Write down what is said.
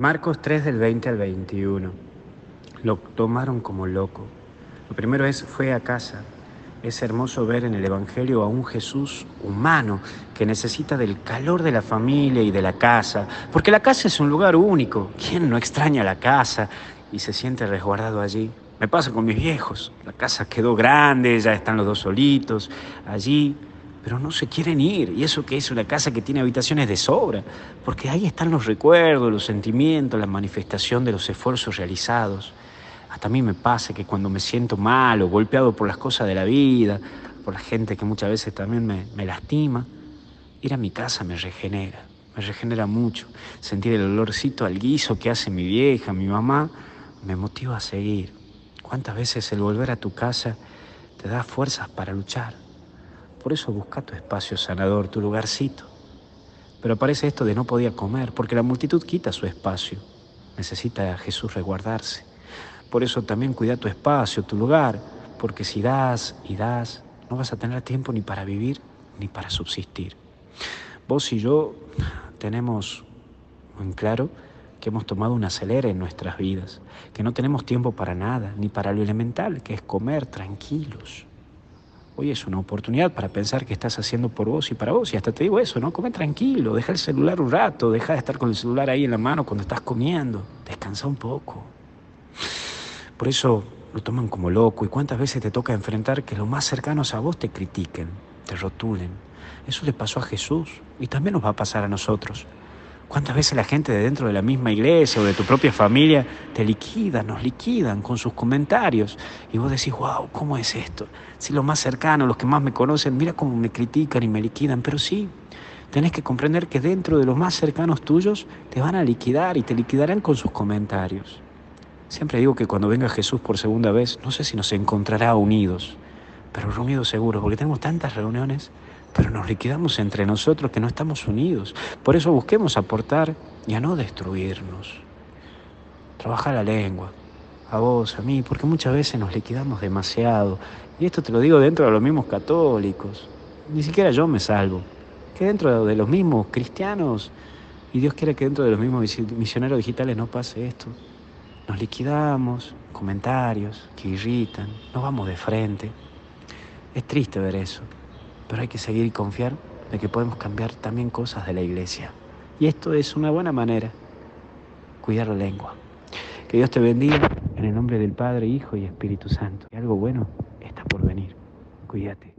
Marcos 3 del 20 al 21. Lo tomaron como loco. Lo primero es, fue a casa. Es hermoso ver en el Evangelio a un Jesús humano que necesita del calor de la familia y de la casa, porque la casa es un lugar único. ¿Quién no extraña la casa y se siente resguardado allí? Me pasa con mis viejos. La casa quedó grande, ya están los dos solitos allí, pero no se quieren ir. Y eso que es una casa que tiene habitaciones de sobra, porque ahí están los recuerdos, los sentimientos, la manifestación de los esfuerzos realizados. Hasta a mí me pasa que cuando me siento mal o golpeado por las cosas de la vida, por la gente que muchas veces también me, me lastima, ir a mi casa me regenera, me regenera mucho. Sentir el olorcito al guiso que hace mi vieja, mi mamá, me motiva a seguir. ¿Cuántas veces el volver a tu casa te da fuerzas para luchar? Por eso busca tu espacio sanador, tu lugarcito. Pero aparece esto de no podía comer, porque la multitud quita su espacio. Necesita a Jesús resguardarse. Por eso también cuida tu espacio, tu lugar, porque si das y das, no vas a tener tiempo ni para vivir ni para subsistir. Vos y yo tenemos en claro que hemos tomado un acelere en nuestras vidas, que no tenemos tiempo para nada, ni para lo elemental, que es comer tranquilos. Hoy es una oportunidad para pensar que estás haciendo por vos y para vos. Y hasta te digo eso, ¿no? Come tranquilo, deja el celular un rato, deja de estar con el celular ahí en la mano cuando estás comiendo. Descansa un poco. Por eso lo toman como loco y cuántas veces te toca enfrentar que los más cercanos a vos te critiquen, te rotulen. Eso le pasó a Jesús y también nos va a pasar a nosotros. ¿Cuántas veces la gente de dentro de la misma iglesia o de tu propia familia te liquidan, nos liquidan con sus comentarios? Y vos decís, wow, ¿cómo es esto? Si los más cercanos, los que más me conocen, mira cómo me critican y me liquidan. Pero sí, tenés que comprender que dentro de los más cercanos tuyos te van a liquidar y te liquidarán con sus comentarios. Siempre digo que cuando venga Jesús por segunda vez, no sé si nos encontrará unidos, pero reunidos seguros, porque tenemos tantas reuniones, pero nos liquidamos entre nosotros que no estamos unidos. Por eso busquemos aportar y a no destruirnos. Trabaja la lengua, a vos, a mí, porque muchas veces nos liquidamos demasiado. Y esto te lo digo dentro de los mismos católicos. Ni siquiera yo me salvo. Que dentro de los mismos cristianos, y Dios quiere que dentro de los mismos misioneros digitales no pase esto. Nos liquidamos, comentarios que irritan, nos vamos de frente. Es triste ver eso, pero hay que seguir y confiar de que podemos cambiar también cosas de la iglesia. Y esto es una buena manera, cuidar la lengua. Que Dios te bendiga en el nombre del Padre, Hijo y Espíritu Santo. Y algo bueno está por venir. Cuídate.